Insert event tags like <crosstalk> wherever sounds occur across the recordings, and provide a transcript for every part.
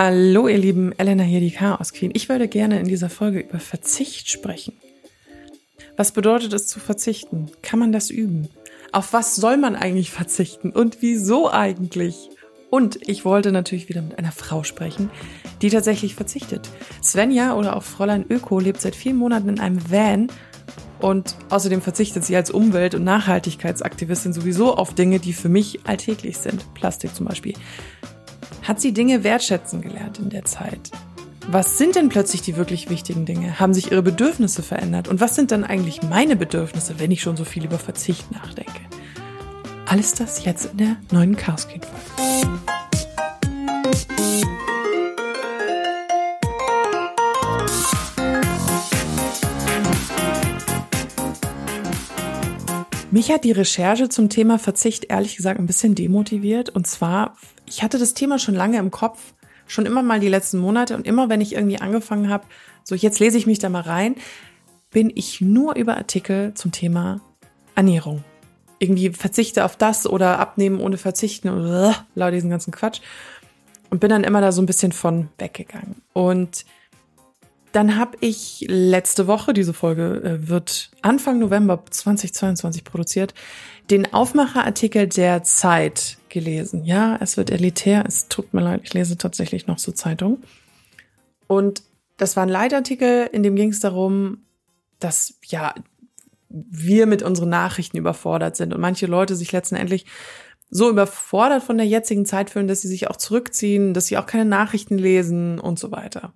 Hallo ihr Lieben, Elena hier, die Chaos Queen. Ich würde gerne in dieser Folge über Verzicht sprechen. Was bedeutet es zu verzichten? Kann man das üben? Auf was soll man eigentlich verzichten und wieso eigentlich? Und ich wollte natürlich wieder mit einer Frau sprechen, die tatsächlich verzichtet. Svenja oder auch Fräulein Öko lebt seit vielen Monaten in einem Van und außerdem verzichtet sie als Umwelt- und Nachhaltigkeitsaktivistin sowieso auf Dinge, die für mich alltäglich sind. Plastik zum Beispiel. Hat sie Dinge wertschätzen gelernt in der Zeit? Was sind denn plötzlich die wirklich wichtigen Dinge? Haben sich ihre Bedürfnisse verändert? Und was sind dann eigentlich meine Bedürfnisse, wenn ich schon so viel über Verzicht nachdenke? Alles das jetzt in der neuen Chaos Kind Folge. Mich hat die Recherche zum Thema Verzicht ehrlich gesagt ein bisschen demotiviert. Und zwar, ich hatte das Thema schon lange im Kopf, schon immer mal die letzten Monate und immer wenn ich irgendwie angefangen habe, so jetzt lese ich mich da mal rein, bin ich nur über Artikel zum Thema Ernährung. Irgendwie verzichte auf das oder abnehmen ohne verzichten oder laut diesen ganzen Quatsch. Und bin dann immer da so ein bisschen von weggegangen. Und dann habe ich letzte Woche, diese Folge äh, wird Anfang November 2022 produziert, den Aufmacherartikel der Zeit gelesen. Ja, es wird elitär, es tut mir leid, ich lese tatsächlich noch so Zeitung. Und das war ein Leitartikel, in dem ging es darum, dass ja wir mit unseren Nachrichten überfordert sind und manche Leute sich letztendlich so überfordert von der jetzigen Zeit fühlen, dass sie sich auch zurückziehen, dass sie auch keine Nachrichten lesen und so weiter.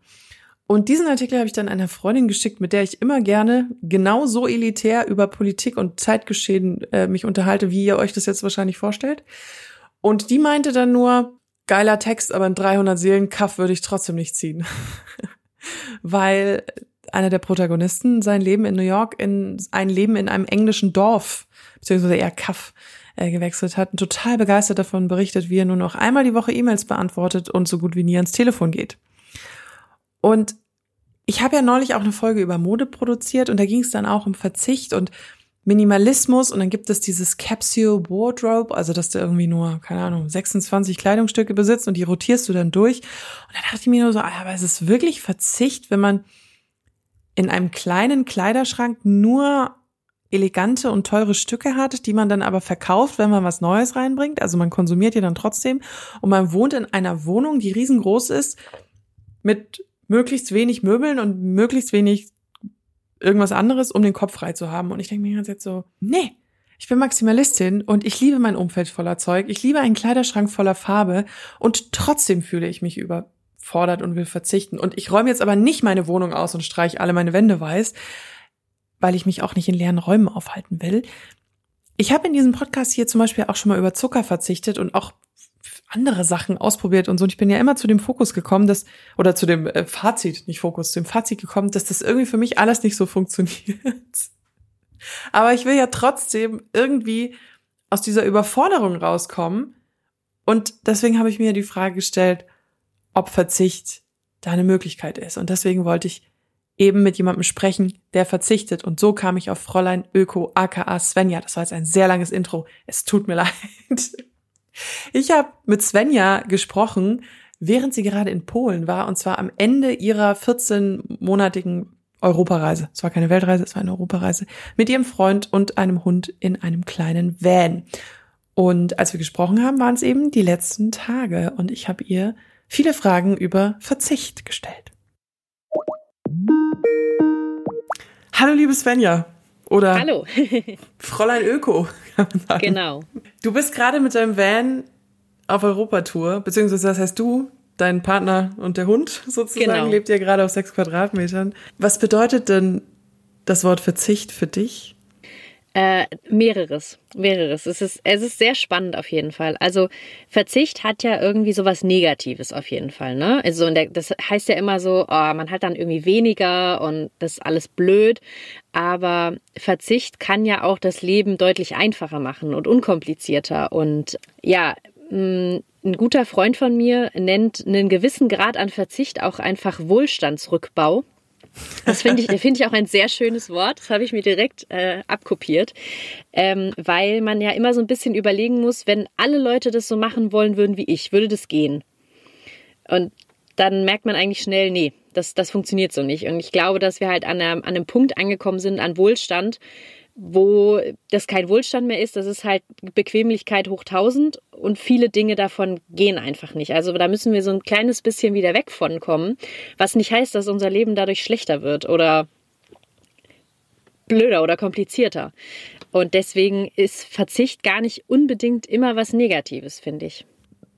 Und diesen Artikel habe ich dann einer Freundin geschickt, mit der ich immer gerne genauso elitär über Politik und Zeitgeschehen äh, mich unterhalte, wie ihr euch das jetzt wahrscheinlich vorstellt. Und die meinte dann nur, geiler Text, aber ein 300 Seelen Kaff würde ich trotzdem nicht ziehen. <laughs> Weil einer der Protagonisten sein Leben in New York in ein Leben in einem englischen Dorf, beziehungsweise eher Kaff, äh, gewechselt hat und total begeistert davon berichtet, wie er nur noch einmal die Woche E-Mails beantwortet und so gut wie nie ans Telefon geht. Und ich habe ja neulich auch eine Folge über Mode produziert und da ging es dann auch um Verzicht und Minimalismus und dann gibt es dieses Capsule Wardrobe, also dass du irgendwie nur, keine Ahnung, 26 Kleidungsstücke besitzt und die rotierst du dann durch. Und dann dachte ich mir nur so, ah, aber es ist wirklich Verzicht, wenn man in einem kleinen Kleiderschrank nur elegante und teure Stücke hat, die man dann aber verkauft, wenn man was Neues reinbringt. Also man konsumiert ja dann trotzdem und man wohnt in einer Wohnung, die riesengroß ist, mit möglichst wenig Möbeln und möglichst wenig irgendwas anderes, um den Kopf frei zu haben. Und ich denke mir ganz jetzt so, nee, ich bin Maximalistin und ich liebe mein Umfeld voller Zeug. Ich liebe einen Kleiderschrank voller Farbe und trotzdem fühle ich mich überfordert und will verzichten. Und ich räume jetzt aber nicht meine Wohnung aus und streiche alle meine Wände weiß, weil ich mich auch nicht in leeren Räumen aufhalten will. Ich habe in diesem Podcast hier zum Beispiel auch schon mal über Zucker verzichtet und auch andere Sachen ausprobiert und so. Und ich bin ja immer zu dem Fokus gekommen, dass, oder zu dem äh, Fazit, nicht Fokus, zu dem Fazit gekommen, dass das irgendwie für mich alles nicht so funktioniert. <laughs> Aber ich will ja trotzdem irgendwie aus dieser Überforderung rauskommen. Und deswegen habe ich mir die Frage gestellt, ob Verzicht da eine Möglichkeit ist. Und deswegen wollte ich eben mit jemandem sprechen, der verzichtet. Und so kam ich auf Fräulein Öko aka Svenja. Das war jetzt ein sehr langes Intro. Es tut mir <laughs> leid. Ich habe mit Svenja gesprochen, während sie gerade in Polen war, und zwar am Ende ihrer 14-monatigen Europareise. Es war keine Weltreise, es war eine Europareise. Mit ihrem Freund und einem Hund in einem kleinen Van. Und als wir gesprochen haben, waren es eben die letzten Tage und ich habe ihr viele Fragen über Verzicht gestellt. Hallo, liebe Svenja. Oder Hallo. <laughs> Fräulein Öko, kann man sagen. Genau. Du bist gerade mit deinem Van auf Europatour, beziehungsweise das heißt du, dein Partner und der Hund sozusagen, genau. lebt ja gerade auf sechs Quadratmetern. Was bedeutet denn das Wort Verzicht für dich? Äh, mehreres, mehreres. Es ist, es ist sehr spannend auf jeden Fall. Also Verzicht hat ja irgendwie sowas Negatives auf jeden Fall. Ne? Also der, das heißt ja immer so, oh, man hat dann irgendwie weniger und das ist alles blöd. Aber Verzicht kann ja auch das Leben deutlich einfacher machen und unkomplizierter. Und ja, mm, ein guter Freund von mir nennt einen gewissen Grad an Verzicht auch einfach Wohlstandsrückbau. Das finde ich, finde ich auch ein sehr schönes Wort. Das habe ich mir direkt äh, abkopiert, ähm, weil man ja immer so ein bisschen überlegen muss, wenn alle Leute das so machen wollen würden wie ich, würde das gehen? Und dann merkt man eigentlich schnell, nee, das, das funktioniert so nicht. Und ich glaube, dass wir halt an, einer, an einem Punkt angekommen sind, an Wohlstand, wo das kein Wohlstand mehr ist, das ist halt Bequemlichkeit hoch tausend und viele Dinge davon gehen einfach nicht. Also da müssen wir so ein kleines bisschen wieder weg von kommen, was nicht heißt, dass unser Leben dadurch schlechter wird oder blöder oder komplizierter. Und deswegen ist Verzicht gar nicht unbedingt immer was Negatives, finde ich.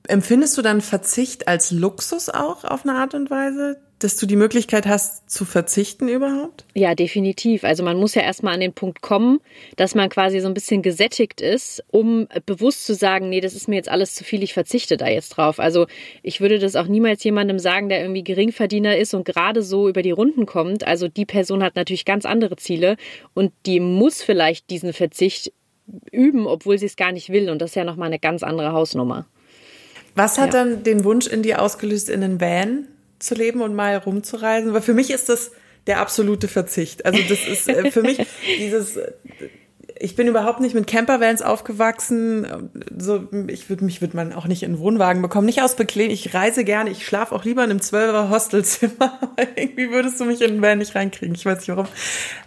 Empfindest du dann Verzicht als Luxus auch auf eine Art und Weise? Dass du die Möglichkeit hast zu verzichten überhaupt? Ja, definitiv. Also man muss ja erstmal an den Punkt kommen, dass man quasi so ein bisschen gesättigt ist, um bewusst zu sagen, nee, das ist mir jetzt alles zu viel, ich verzichte da jetzt drauf. Also ich würde das auch niemals jemandem sagen, der irgendwie Geringverdiener ist und gerade so über die Runden kommt. Also die Person hat natürlich ganz andere Ziele und die muss vielleicht diesen Verzicht üben, obwohl sie es gar nicht will. Und das ist ja nochmal eine ganz andere Hausnummer. Was hat ja. dann den Wunsch in dir ausgelöst, in den Van zu leben und mal rumzureisen. Weil für mich ist das der absolute Verzicht. Also das ist äh, für mich <laughs> dieses ich bin überhaupt nicht mit Campervans aufgewachsen. So, ich würde mich würde man auch nicht in einen Wohnwagen bekommen. Nicht aus Bekleben. Ich reise gerne. Ich schlafe auch lieber in einem Zwölfer Hostelzimmer. <laughs> irgendwie würdest du mich in einen Van nicht reinkriegen. Ich weiß nicht warum.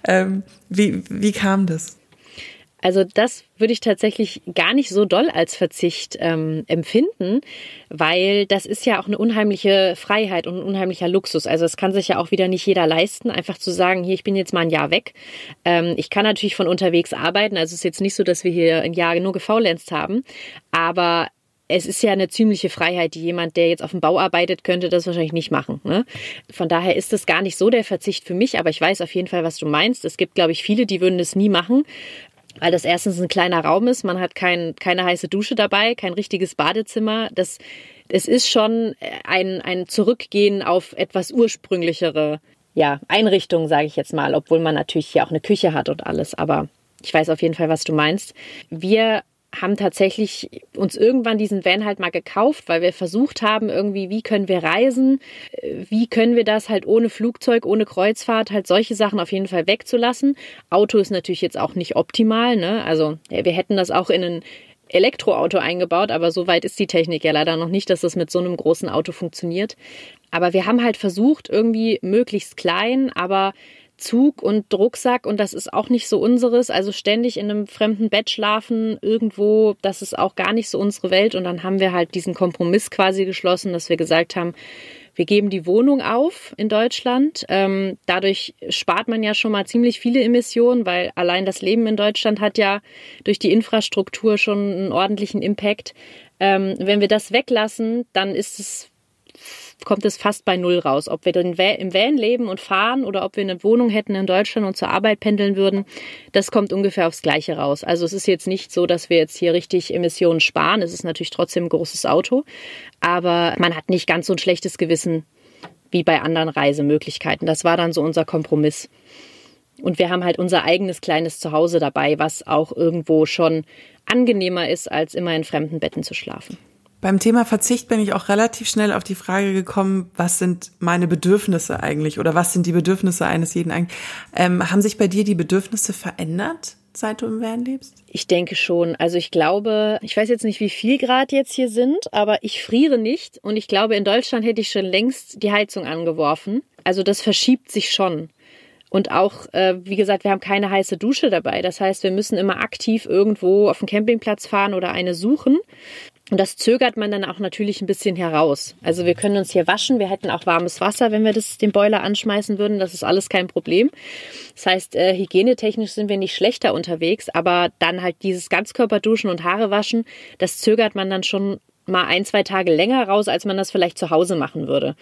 Ähm, wie wie kam das? Also das würde ich tatsächlich gar nicht so doll als Verzicht ähm, empfinden, weil das ist ja auch eine unheimliche Freiheit und ein unheimlicher Luxus. Also es kann sich ja auch wieder nicht jeder leisten, einfach zu sagen, hier, ich bin jetzt mal ein Jahr weg. Ähm, ich kann natürlich von unterwegs arbeiten, also es ist jetzt nicht so, dass wir hier ein Jahr nur gefaulenzt haben, aber es ist ja eine ziemliche Freiheit, die jemand, der jetzt auf dem Bau arbeitet, könnte das wahrscheinlich nicht machen. Ne? Von daher ist das gar nicht so der Verzicht für mich, aber ich weiß auf jeden Fall, was du meinst. Es gibt, glaube ich, viele, die würden das nie machen weil das erstens ein kleiner Raum ist, man hat kein, keine heiße Dusche dabei, kein richtiges Badezimmer. Das, es ist schon ein, ein Zurückgehen auf etwas ursprünglichere ja, Einrichtungen, sage ich jetzt mal, obwohl man natürlich hier auch eine Küche hat und alles. Aber ich weiß auf jeden Fall, was du meinst. Wir haben tatsächlich uns irgendwann diesen Van halt mal gekauft, weil wir versucht haben, irgendwie, wie können wir reisen, wie können wir das halt ohne Flugzeug, ohne Kreuzfahrt, halt solche Sachen auf jeden Fall wegzulassen. Auto ist natürlich jetzt auch nicht optimal, ne? Also wir hätten das auch in ein Elektroauto eingebaut, aber so weit ist die Technik ja leider noch nicht, dass das mit so einem großen Auto funktioniert. Aber wir haben halt versucht, irgendwie möglichst klein, aber Zug und Rucksack und das ist auch nicht so unseres. Also ständig in einem fremden Bett schlafen irgendwo, das ist auch gar nicht so unsere Welt. Und dann haben wir halt diesen Kompromiss quasi geschlossen, dass wir gesagt haben, wir geben die Wohnung auf in Deutschland. Ähm, dadurch spart man ja schon mal ziemlich viele Emissionen, weil allein das Leben in Deutschland hat ja durch die Infrastruktur schon einen ordentlichen Impact. Ähm, wenn wir das weglassen, dann ist es kommt es fast bei Null raus. Ob wir im Van leben und fahren oder ob wir eine Wohnung hätten in Deutschland und zur Arbeit pendeln würden, das kommt ungefähr aufs Gleiche raus. Also es ist jetzt nicht so, dass wir jetzt hier richtig Emissionen sparen. Es ist natürlich trotzdem ein großes Auto, aber man hat nicht ganz so ein schlechtes Gewissen wie bei anderen Reisemöglichkeiten. Das war dann so unser Kompromiss. Und wir haben halt unser eigenes kleines Zuhause dabei, was auch irgendwo schon angenehmer ist, als immer in fremden Betten zu schlafen. Beim Thema Verzicht bin ich auch relativ schnell auf die Frage gekommen, was sind meine Bedürfnisse eigentlich oder was sind die Bedürfnisse eines jeden eigentlich? Ähm, haben sich bei dir die Bedürfnisse verändert, seit du im Van lebst? Ich denke schon. Also ich glaube, ich weiß jetzt nicht, wie viel Grad jetzt hier sind, aber ich friere nicht und ich glaube, in Deutschland hätte ich schon längst die Heizung angeworfen. Also das verschiebt sich schon. Und auch, äh, wie gesagt, wir haben keine heiße Dusche dabei. Das heißt, wir müssen immer aktiv irgendwo auf den Campingplatz fahren oder eine suchen. Und das zögert man dann auch natürlich ein bisschen heraus. Also wir können uns hier waschen. Wir hätten auch warmes Wasser, wenn wir das den Boiler anschmeißen würden. Das ist alles kein Problem. Das heißt, äh, hygienetechnisch sind wir nicht schlechter unterwegs, aber dann halt dieses Ganzkörperduschen und Haare waschen, das zögert man dann schon mal ein, zwei Tage länger raus, als man das vielleicht zu Hause machen würde.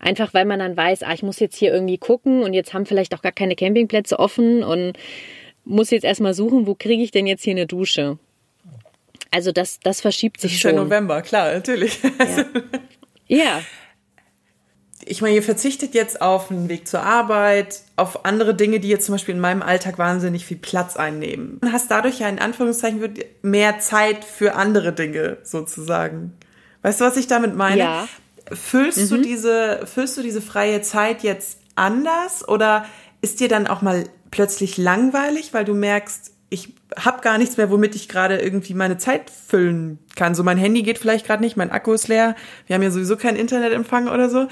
Einfach weil man dann weiß, ah, ich muss jetzt hier irgendwie gucken und jetzt haben vielleicht auch gar keine Campingplätze offen und muss jetzt erstmal suchen, wo kriege ich denn jetzt hier eine Dusche? Also das, das verschiebt sich das ist schon. Ja November, klar, natürlich. Ja. <laughs> ja. Ich meine, ihr verzichtet jetzt auf einen Weg zur Arbeit, auf andere Dinge, die jetzt zum Beispiel in meinem Alltag wahnsinnig viel Platz einnehmen. Du hast dadurch ja in Anführungszeichen mehr Zeit für andere Dinge sozusagen. Weißt du, was ich damit meine? Ja. Füllst mhm. du diese, füllst du diese freie Zeit jetzt anders oder ist dir dann auch mal plötzlich langweilig, weil du merkst, ich habe gar nichts mehr, womit ich gerade irgendwie meine Zeit füllen kann. So mein Handy geht vielleicht gerade nicht, mein Akku ist leer, wir haben ja sowieso keinen Internetempfang oder so.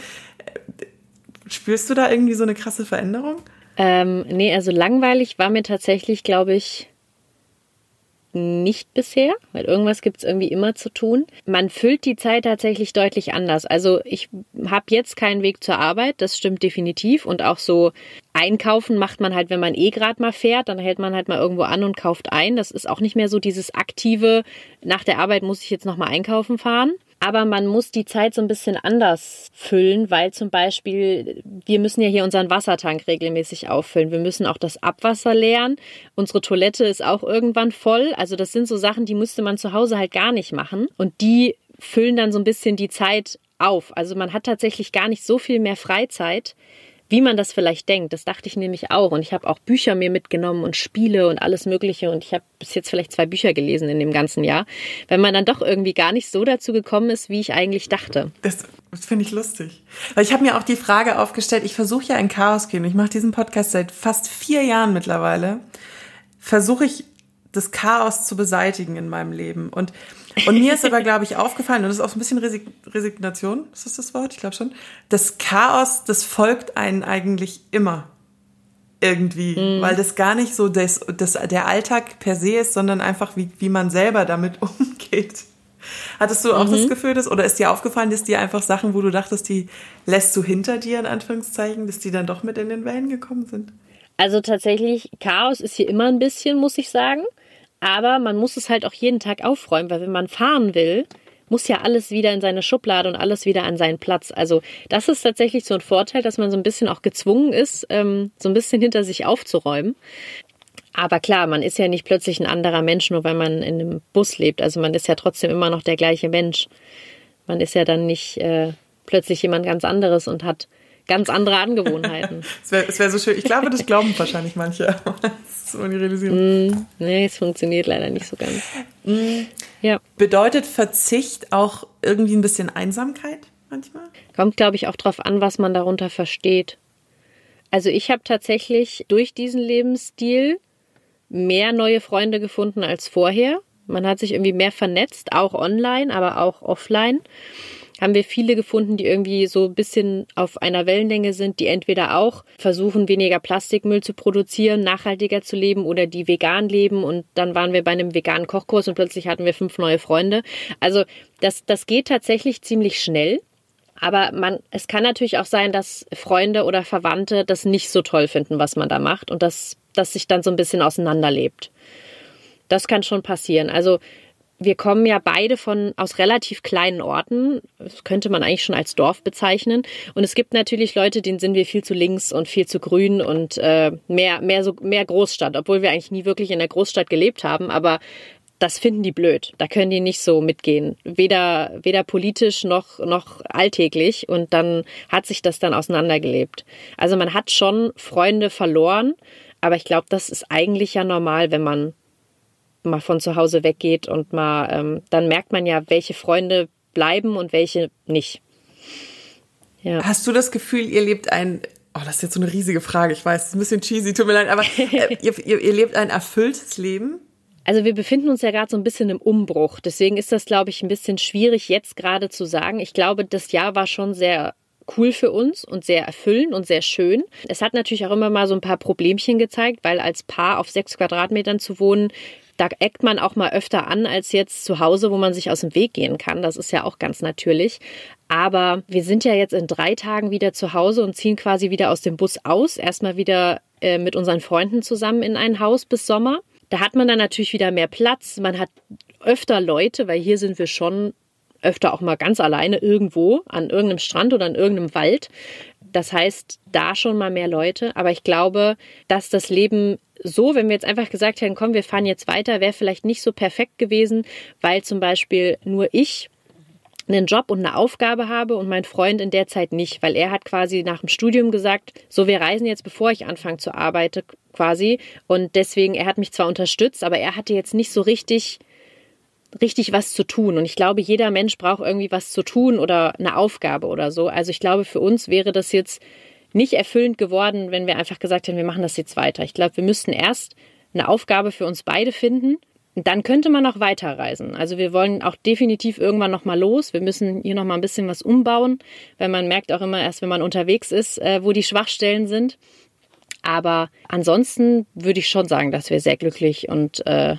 Spürst du da irgendwie so eine krasse Veränderung? Ähm, nee, also langweilig war mir tatsächlich, glaube ich, nicht bisher, weil irgendwas gibt es irgendwie immer zu tun. Man füllt die Zeit tatsächlich deutlich anders. Also ich habe jetzt keinen Weg zur Arbeit, das stimmt definitiv. Und auch so einkaufen macht man halt, wenn man eh gerade mal fährt, dann hält man halt mal irgendwo an und kauft ein. Das ist auch nicht mehr so dieses aktive, nach der Arbeit muss ich jetzt nochmal einkaufen fahren. Aber man muss die Zeit so ein bisschen anders füllen, weil zum Beispiel wir müssen ja hier unseren Wassertank regelmäßig auffüllen. Wir müssen auch das Abwasser leeren. Unsere Toilette ist auch irgendwann voll. Also das sind so Sachen, die müsste man zu Hause halt gar nicht machen. Und die füllen dann so ein bisschen die Zeit auf. Also man hat tatsächlich gar nicht so viel mehr Freizeit, wie man das vielleicht denkt. Das dachte ich nämlich auch. Und ich habe auch Bücher mir mitgenommen und Spiele und alles Mögliche. Und ich habe bis jetzt vielleicht zwei Bücher gelesen in dem ganzen Jahr, wenn man dann doch irgendwie gar nicht so dazu gekommen ist, wie ich eigentlich dachte. Das, das finde ich lustig. Weil ich habe mir auch die Frage aufgestellt, ich versuche ja ein Chaos gehen. Ich mache diesen Podcast seit fast vier Jahren mittlerweile. Versuche ich das Chaos zu beseitigen in meinem Leben. Und und mir ist aber, <laughs> glaube ich, aufgefallen, und das ist auch so ein bisschen Resig Resignation, ist das das Wort? Ich glaube schon. Das Chaos, das folgt einen eigentlich immer. Irgendwie. Mm. Weil das gar nicht so das, das, der Alltag per se ist, sondern einfach, wie, wie man selber damit <laughs> umgeht. Hattest du auch mhm. das Gefühl, dass, oder ist dir aufgefallen, dass dir einfach Sachen, wo du dachtest, die lässt du hinter dir, in Anführungszeichen, dass die dann doch mit in den Wellen gekommen sind? Also tatsächlich, Chaos ist hier immer ein bisschen, muss ich sagen. Aber man muss es halt auch jeden Tag aufräumen, weil wenn man fahren will, muss ja alles wieder in seine Schublade und alles wieder an seinen Platz. Also das ist tatsächlich so ein Vorteil, dass man so ein bisschen auch gezwungen ist, ähm, so ein bisschen hinter sich aufzuräumen. Aber klar, man ist ja nicht plötzlich ein anderer Mensch, nur weil man in einem Bus lebt. Also man ist ja trotzdem immer noch der gleiche Mensch. Man ist ja dann nicht äh, plötzlich jemand ganz anderes und hat ganz andere Angewohnheiten. <laughs> Es wäre wär so schön. Ich glaube, das glauben wahrscheinlich manche. <laughs> das realisieren. Mm, nee, es funktioniert leider nicht so ganz. Mm. Ja. Bedeutet Verzicht auch irgendwie ein bisschen Einsamkeit manchmal? Kommt, glaube ich, auch drauf an, was man darunter versteht. Also ich habe tatsächlich durch diesen Lebensstil mehr neue Freunde gefunden als vorher. Man hat sich irgendwie mehr vernetzt, auch online, aber auch offline haben wir viele gefunden, die irgendwie so ein bisschen auf einer Wellenlänge sind, die entweder auch versuchen, weniger Plastikmüll zu produzieren, nachhaltiger zu leben oder die vegan leben. Und dann waren wir bei einem veganen Kochkurs und plötzlich hatten wir fünf neue Freunde. Also das, das geht tatsächlich ziemlich schnell. Aber man, es kann natürlich auch sein, dass Freunde oder Verwandte das nicht so toll finden, was man da macht und dass, dass sich dann so ein bisschen auseinanderlebt. Das kann schon passieren. Also wir kommen ja beide von aus relativ kleinen Orten. Das könnte man eigentlich schon als Dorf bezeichnen. Und es gibt natürlich Leute, denen sind wir viel zu links und viel zu grün und äh, mehr, mehr so mehr Großstadt, obwohl wir eigentlich nie wirklich in der Großstadt gelebt haben. Aber das finden die blöd. Da können die nicht so mitgehen. Weder, weder politisch noch, noch alltäglich. Und dann hat sich das dann auseinandergelebt. Also man hat schon Freunde verloren. Aber ich glaube, das ist eigentlich ja normal, wenn man mal von zu Hause weggeht und mal, ähm, dann merkt man ja, welche Freunde bleiben und welche nicht. Ja. Hast du das Gefühl, ihr lebt ein, oh, das ist jetzt so eine riesige Frage, ich weiß, es ist ein bisschen cheesy, tut mir leid, aber <laughs> äh, ihr, ihr, ihr lebt ein erfülltes Leben? Also wir befinden uns ja gerade so ein bisschen im Umbruch. Deswegen ist das, glaube ich, ein bisschen schwierig jetzt gerade zu sagen. Ich glaube, das Jahr war schon sehr cool für uns und sehr erfüllend und sehr schön. Es hat natürlich auch immer mal so ein paar Problemchen gezeigt, weil als Paar auf sechs Quadratmetern zu wohnen, da eckt man auch mal öfter an als jetzt zu Hause, wo man sich aus dem Weg gehen kann. Das ist ja auch ganz natürlich. Aber wir sind ja jetzt in drei Tagen wieder zu Hause und ziehen quasi wieder aus dem Bus aus. Erstmal wieder äh, mit unseren Freunden zusammen in ein Haus bis Sommer. Da hat man dann natürlich wieder mehr Platz. Man hat öfter Leute, weil hier sind wir schon öfter auch mal ganz alleine irgendwo an irgendeinem Strand oder an irgendeinem Wald. Das heißt, da schon mal mehr Leute. Aber ich glaube, dass das Leben so, wenn wir jetzt einfach gesagt hätten, komm, wir fahren jetzt weiter, wäre vielleicht nicht so perfekt gewesen, weil zum Beispiel nur ich einen Job und eine Aufgabe habe und mein Freund in der Zeit nicht, weil er hat quasi nach dem Studium gesagt, so wir reisen jetzt, bevor ich anfange zu arbeiten, quasi. Und deswegen, er hat mich zwar unterstützt, aber er hatte jetzt nicht so richtig richtig was zu tun. Und ich glaube, jeder Mensch braucht irgendwie was zu tun oder eine Aufgabe oder so. Also ich glaube, für uns wäre das jetzt nicht erfüllend geworden, wenn wir einfach gesagt hätten, wir machen das jetzt weiter. Ich glaube, wir müssten erst eine Aufgabe für uns beide finden. Dann könnte man auch weiterreisen. Also wir wollen auch definitiv irgendwann noch mal los. Wir müssen hier noch mal ein bisschen was umbauen, weil man merkt auch immer erst, wenn man unterwegs ist, äh, wo die Schwachstellen sind. Aber ansonsten würde ich schon sagen, dass wir sehr glücklich und äh,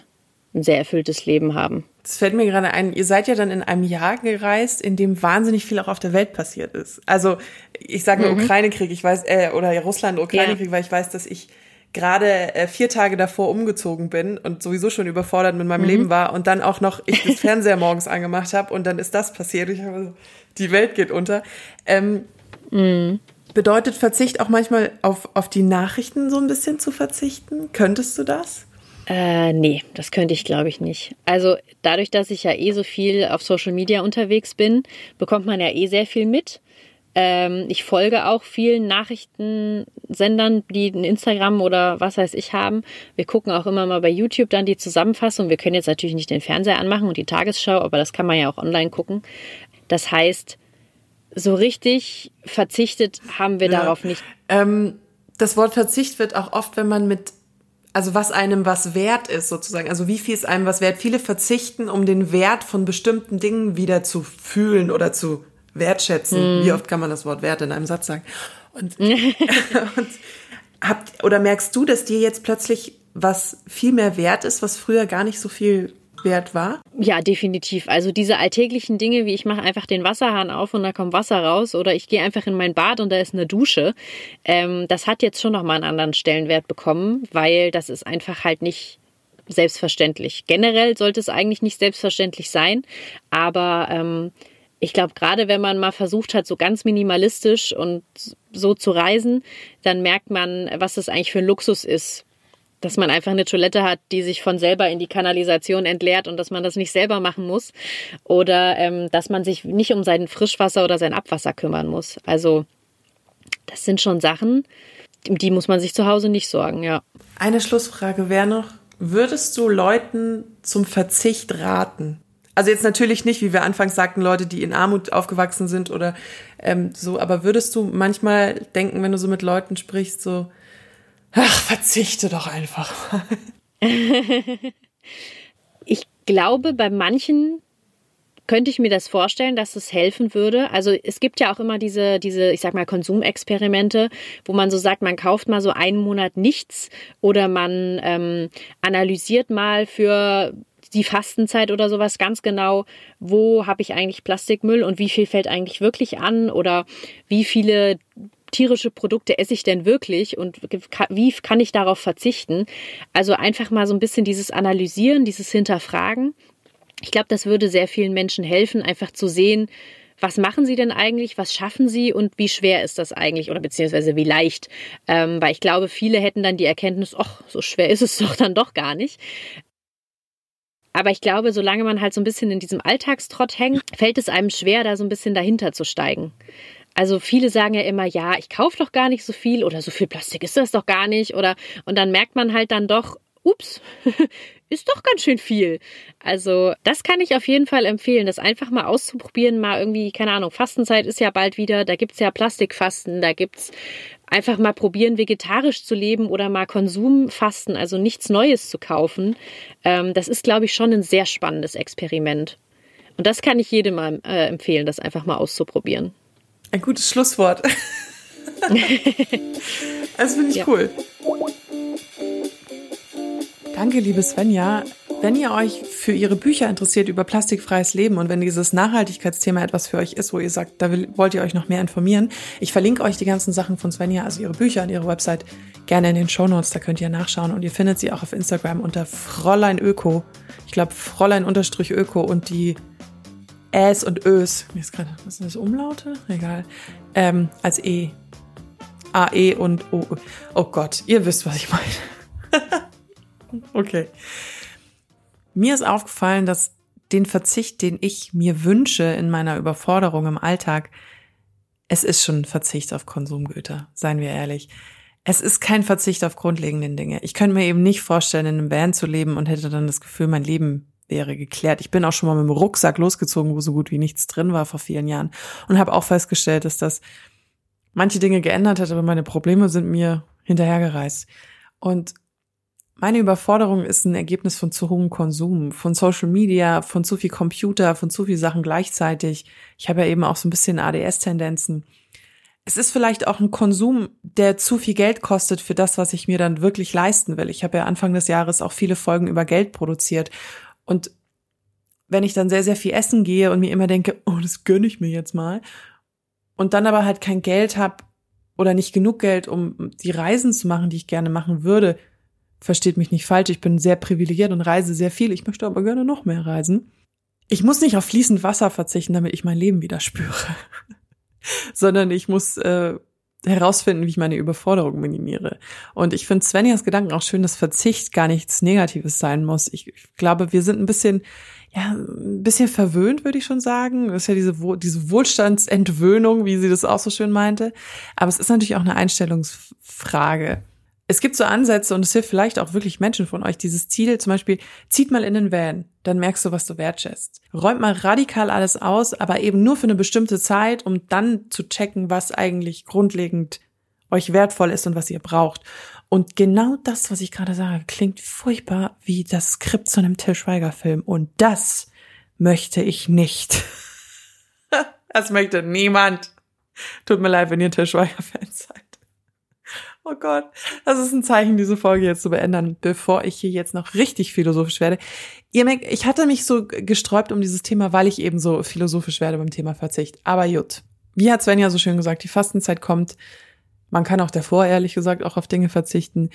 ein sehr erfülltes Leben haben. Das fällt mir gerade ein, ihr seid ja dann in einem Jahr gereist, in dem wahnsinnig viel auch auf der Welt passiert ist. Also ich sage nur mhm. Ukraine-Krieg, ich weiß, äh, oder Russland-Ukraine-Krieg, ja. weil ich weiß, dass ich gerade äh, vier Tage davor umgezogen bin und sowieso schon überfordert mit meinem mhm. Leben war und dann auch noch ich das Fernseher <laughs> morgens angemacht habe und dann ist das passiert. Ich habe so, die Welt geht unter. Ähm, mhm. Bedeutet Verzicht auch manchmal auf, auf die Nachrichten so ein bisschen zu verzichten? Könntest du das? Äh, nee, das könnte ich glaube ich nicht. Also dadurch, dass ich ja eh so viel auf Social Media unterwegs bin, bekommt man ja eh sehr viel mit. Ähm, ich folge auch vielen Nachrichtensendern, die ein Instagram oder was weiß ich haben. Wir gucken auch immer mal bei YouTube dann die Zusammenfassung. Wir können jetzt natürlich nicht den Fernseher anmachen und die Tagesschau, aber das kann man ja auch online gucken. Das heißt, so richtig verzichtet haben wir ja. darauf nicht. Ähm, das Wort Verzicht wird auch oft, wenn man mit also was einem was wert ist sozusagen, also wie viel ist einem was wert. Viele verzichten, um den Wert von bestimmten Dingen wieder zu fühlen oder zu wertschätzen. Mm. Wie oft kann man das Wort Wert in einem Satz sagen? Und, <laughs> und habt, oder merkst du, dass dir jetzt plötzlich was viel mehr wert ist, was früher gar nicht so viel wert war? Ja, definitiv. Also diese alltäglichen Dinge, wie ich mache einfach den Wasserhahn auf und da kommt Wasser raus oder ich gehe einfach in mein Bad und da ist eine Dusche. Ähm, das hat jetzt schon nochmal einen anderen Stellenwert bekommen, weil das ist einfach halt nicht selbstverständlich. Generell sollte es eigentlich nicht selbstverständlich sein, aber ähm, ich glaube, gerade wenn man mal versucht hat, so ganz minimalistisch und so zu reisen, dann merkt man, was das eigentlich für ein Luxus ist, dass man einfach eine Toilette hat, die sich von selber in die Kanalisation entleert und dass man das nicht selber machen muss. Oder ähm, dass man sich nicht um sein Frischwasser oder sein Abwasser kümmern muss. Also das sind schon Sachen, die muss man sich zu Hause nicht sorgen, ja. Eine Schlussfrage wäre noch, würdest du Leuten zum Verzicht raten? Also jetzt natürlich nicht, wie wir anfangs sagten, Leute, die in Armut aufgewachsen sind oder ähm, so, aber würdest du manchmal denken, wenn du so mit Leuten sprichst, so, Ach, verzichte doch einfach. <laughs> ich glaube, bei manchen könnte ich mir das vorstellen, dass es helfen würde. Also es gibt ja auch immer diese, diese, ich sag mal, Konsumexperimente, wo man so sagt, man kauft mal so einen Monat nichts oder man ähm, analysiert mal für die Fastenzeit oder sowas ganz genau, wo habe ich eigentlich Plastikmüll und wie viel fällt eigentlich wirklich an oder wie viele tierische Produkte esse ich denn wirklich und wie kann ich darauf verzichten? Also einfach mal so ein bisschen dieses Analysieren, dieses Hinterfragen. Ich glaube, das würde sehr vielen Menschen helfen, einfach zu sehen, was machen sie denn eigentlich, was schaffen sie und wie schwer ist das eigentlich oder beziehungsweise wie leicht. Ähm, weil ich glaube, viele hätten dann die Erkenntnis, ach, so schwer ist es <laughs> doch dann doch gar nicht. Aber ich glaube, solange man halt so ein bisschen in diesem Alltagstrott hängt, fällt es einem schwer, da so ein bisschen dahinter zu steigen. Also viele sagen ja immer, ja, ich kaufe doch gar nicht so viel oder so viel Plastik ist das doch gar nicht oder und dann merkt man halt dann doch, ups, <laughs> ist doch ganz schön viel. Also das kann ich auf jeden Fall empfehlen, das einfach mal auszuprobieren, mal irgendwie, keine Ahnung, Fastenzeit ist ja bald wieder, da gibt's ja Plastikfasten, da gibt's einfach mal probieren, vegetarisch zu leben oder mal Konsumfasten, also nichts Neues zu kaufen. Ähm, das ist, glaube ich, schon ein sehr spannendes Experiment. Und das kann ich jedem mal äh, empfehlen, das einfach mal auszuprobieren. Ein gutes Schlusswort. <laughs> das finde ich ja. cool. Danke, liebe Svenja. Wenn ihr euch für ihre Bücher interessiert über plastikfreies Leben und wenn dieses Nachhaltigkeitsthema etwas für euch ist, wo ihr sagt, da will, wollt ihr euch noch mehr informieren, ich verlinke euch die ganzen Sachen von Svenja, also ihre Bücher und ihre Website, gerne in den Show Notes. Da könnt ihr nachschauen und ihr findet sie auch auf Instagram unter Fräulein Öko. Ich glaube Fräulein Unterstrich Öko und die Äs und Ös, mir ist gerade, was sind das, Umlaute? Egal, ähm, als E. A, E und O. Oh Gott, ihr wisst, was ich meine. <laughs> okay. Mir ist aufgefallen, dass den Verzicht, den ich mir wünsche in meiner Überforderung im Alltag, es ist schon ein Verzicht auf Konsumgüter, seien wir ehrlich. Es ist kein Verzicht auf grundlegenden Dinge. Ich könnte mir eben nicht vorstellen, in einem Van zu leben und hätte dann das Gefühl, mein Leben wäre geklärt. Ich bin auch schon mal mit dem Rucksack losgezogen, wo so gut wie nichts drin war vor vielen Jahren und habe auch festgestellt, dass das manche Dinge geändert hat, aber meine Probleme sind mir hinterhergereist. Und meine Überforderung ist ein Ergebnis von zu hohem Konsum, von Social Media, von zu viel Computer, von zu viel Sachen gleichzeitig. Ich habe ja eben auch so ein bisschen ADS-Tendenzen. Es ist vielleicht auch ein Konsum, der zu viel Geld kostet für das, was ich mir dann wirklich leisten will. Ich habe ja Anfang des Jahres auch viele Folgen über Geld produziert. Und wenn ich dann sehr, sehr viel essen gehe und mir immer denke, oh, das gönne ich mir jetzt mal, und dann aber halt kein Geld habe oder nicht genug Geld, um die Reisen zu machen, die ich gerne machen würde, versteht mich nicht falsch, ich bin sehr privilegiert und reise sehr viel, ich möchte aber gerne noch mehr reisen. Ich muss nicht auf fließend Wasser verzichten, damit ich mein Leben wieder spüre, <laughs> sondern ich muss äh, herausfinden, wie ich meine Überforderung minimiere. Und ich finde Svenjas Gedanken auch schön, dass Verzicht gar nichts Negatives sein muss. Ich, ich glaube, wir sind ein bisschen ja, ein bisschen verwöhnt, würde ich schon sagen. Das ist ja diese, diese Wohlstandsentwöhnung, wie sie das auch so schön meinte. Aber es ist natürlich auch eine Einstellungsfrage. Es gibt so Ansätze und es hilft vielleicht auch wirklich Menschen von euch. Dieses Ziel, zum Beispiel, zieht mal in den Van, dann merkst du, was du wertschätzt. Räumt mal radikal alles aus, aber eben nur für eine bestimmte Zeit, um dann zu checken, was eigentlich grundlegend euch wertvoll ist und was ihr braucht. Und genau das, was ich gerade sage, klingt furchtbar wie das Skript zu einem Till Schweiger-Film. Und das möchte ich nicht. <laughs> das möchte niemand. Tut mir leid, wenn ihr Till Schweiger-Fans seid. Oh Gott, das ist ein Zeichen, diese Folge jetzt zu beenden, bevor ich hier jetzt noch richtig philosophisch werde. Ihr merkt, ich hatte mich so gesträubt um dieses Thema, weil ich eben so philosophisch werde beim Thema Verzicht. Aber gut. Wie hat Sven ja so schön gesagt, die Fastenzeit kommt. Man kann auch davor, ehrlich gesagt, auch auf Dinge verzichten.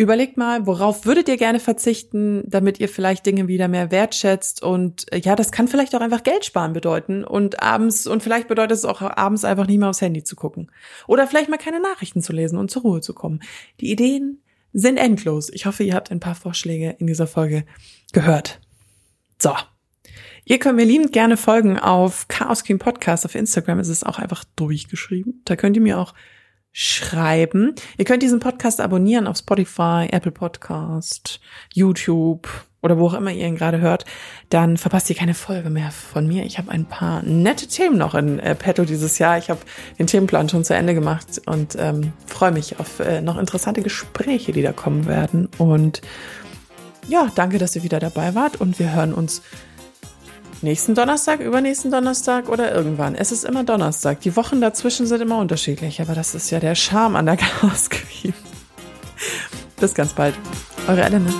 Überlegt mal, worauf würdet ihr gerne verzichten, damit ihr vielleicht Dinge wieder mehr wertschätzt und äh, ja, das kann vielleicht auch einfach Geld sparen bedeuten und abends und vielleicht bedeutet es auch abends einfach nicht mehr aufs Handy zu gucken oder vielleicht mal keine Nachrichten zu lesen und zur Ruhe zu kommen. Die Ideen sind endlos. Ich hoffe, ihr habt ein paar Vorschläge in dieser Folge gehört. So. Ihr könnt mir liebend gerne folgen auf Chaos Queen Podcast auf Instagram. Es ist auch einfach durchgeschrieben. Da könnt ihr mir auch schreiben. Ihr könnt diesen Podcast abonnieren auf Spotify, Apple Podcast, YouTube oder wo auch immer ihr ihn gerade hört. Dann verpasst ihr keine Folge mehr von mir. Ich habe ein paar nette Themen noch in äh, petto dieses Jahr. Ich habe den Themenplan schon zu Ende gemacht und ähm, freue mich auf äh, noch interessante Gespräche, die da kommen werden. Und ja, danke, dass ihr wieder dabei wart und wir hören uns nächsten Donnerstag, übernächsten Donnerstag oder irgendwann. Es ist immer Donnerstag. Die Wochen dazwischen sind immer unterschiedlich, aber das ist ja der Charme an der <laughs> Chaos Queen. Bis ganz bald. Eure Elena.